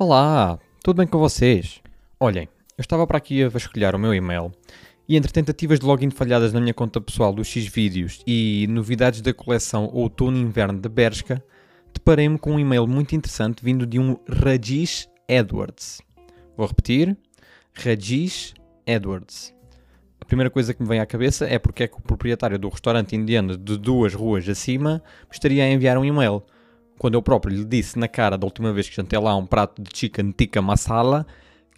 Olá, tudo bem com vocês? Olhem, eu estava para aqui a vasculhar o meu e-mail e entre tentativas de login falhadas na minha conta pessoal do Xvideos e novidades da coleção Outono e Inverno de Bershka, deparei-me com um e-mail muito interessante vindo de um Rajesh Edwards. Vou repetir, Rajesh Edwards. A primeira coisa que me vem à cabeça é porque é que o proprietário do restaurante indiano de duas ruas acima estaria a enviar um e-mail quando eu próprio lhe disse na cara da última vez que jantei lá um prato de chicken tikka masala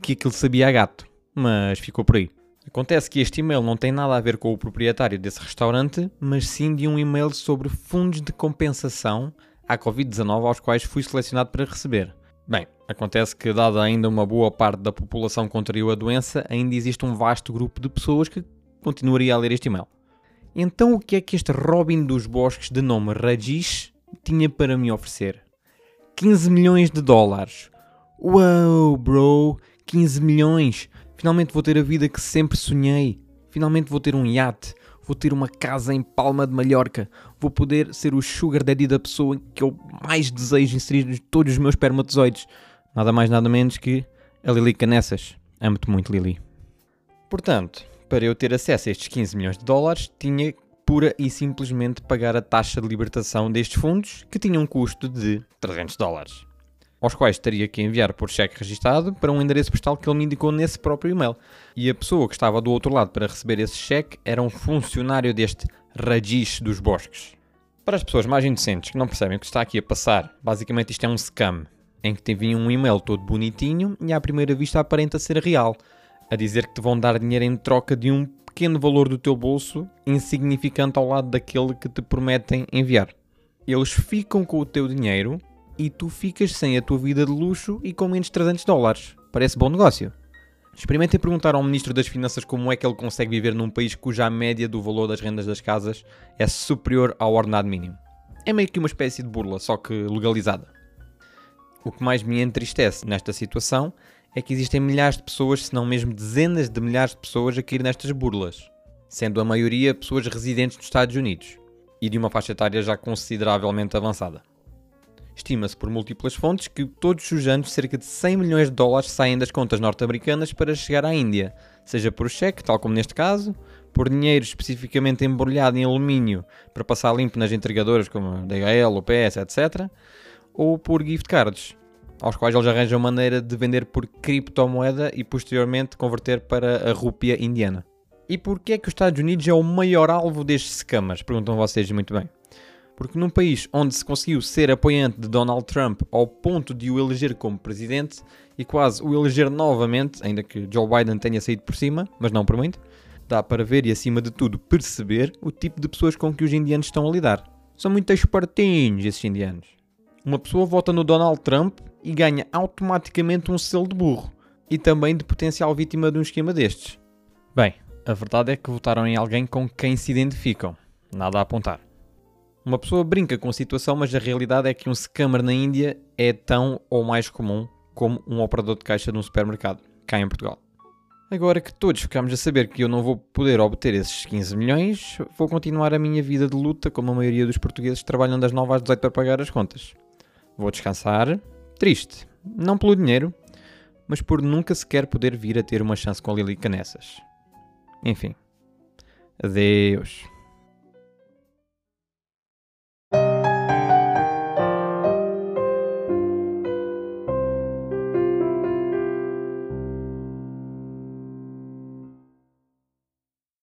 que aquilo sabia a gato, mas ficou por aí. Acontece que este e-mail não tem nada a ver com o proprietário desse restaurante, mas sim de um e-mail sobre fundos de compensação à Covid-19 aos quais fui selecionado para receber. Bem, acontece que, dada ainda uma boa parte da população contraiu a doença, ainda existe um vasto grupo de pessoas que continuaria a ler este e-mail. Então, o que é que este Robin dos Bosques de nome Rajesh tinha para me oferecer? 15 milhões de dólares. Uau, bro! 15 milhões! Finalmente vou ter a vida que sempre sonhei. Finalmente vou ter um iate. Vou ter uma casa em Palma de Mallorca. Vou poder ser o sugar daddy da pessoa que eu mais desejo inserir em todos os meus espermatozoides. Nada mais, nada menos que a Lili Canessas. Amo-te muito, Lili. Portanto, para eu ter acesso a estes 15 milhões de dólares, tinha pura e simplesmente pagar a taxa de libertação destes fundos, que tinha um custo de 300 dólares, aos quais teria que enviar por cheque registado para um endereço postal que ele me indicou nesse próprio e-mail. E a pessoa que estava do outro lado para receber esse cheque era um funcionário deste Rajish dos Bosques. Para as pessoas mais inocentes que não percebem o que está aqui a passar, basicamente isto é um scam, em que te enviam um e-mail todo bonitinho e à primeira vista aparenta ser real, a dizer que te vão dar dinheiro em troca de um pequeno valor do teu bolso, insignificante ao lado daquele que te prometem enviar. Eles ficam com o teu dinheiro e tu ficas sem a tua vida de luxo e com menos 300 dólares. Parece bom negócio. Experimentem perguntar ao Ministro das Finanças como é que ele consegue viver num país cuja média do valor das rendas das casas é superior ao ordenado mínimo. É meio que uma espécie de burla, só que legalizada. O que mais me entristece nesta situação é que existem milhares de pessoas, se não mesmo dezenas de milhares de pessoas a cair nestas burlas, sendo a maioria pessoas residentes nos Estados Unidos e de uma faixa etária já consideravelmente avançada. Estima-se por múltiplas fontes que todos os anos cerca de 100 milhões de dólares saem das contas norte-americanas para chegar à Índia, seja por cheque, tal como neste caso, por dinheiro especificamente embrulhado em alumínio para passar limpo nas entregadoras como DHL, UPS, etc., ou por gift cards, aos quais eles arranjam maneira de vender por criptomoeda e posteriormente converter para a rúpia indiana. E porquê é que os Estados Unidos é o maior alvo destes scammers? Perguntam vocês muito bem. Porque num país onde se conseguiu ser apoiante de Donald Trump ao ponto de o eleger como presidente e quase o eleger novamente, ainda que Joe Biden tenha saído por cima, mas não por muito, dá para ver e acima de tudo perceber o tipo de pessoas com que os indianos estão a lidar. São muito espertinhos esses indianos. Uma pessoa vota no Donald Trump e ganha automaticamente um selo de burro e também de potencial vítima de um esquema destes. Bem, a verdade é que votaram em alguém com quem se identificam. Nada a apontar. Uma pessoa brinca com a situação, mas a realidade é que um scammer na Índia é tão ou mais comum como um operador de caixa num supermercado, cá em Portugal. Agora que todos ficamos a saber que eu não vou poder obter esses 15 milhões, vou continuar a minha vida de luta como a maioria dos portugueses trabalham das 9 às 18 para pagar as contas. Vou descansar, Triste, não pelo dinheiro, mas por nunca sequer poder vir a ter uma chance com a Lili Canessas. Enfim, adeus.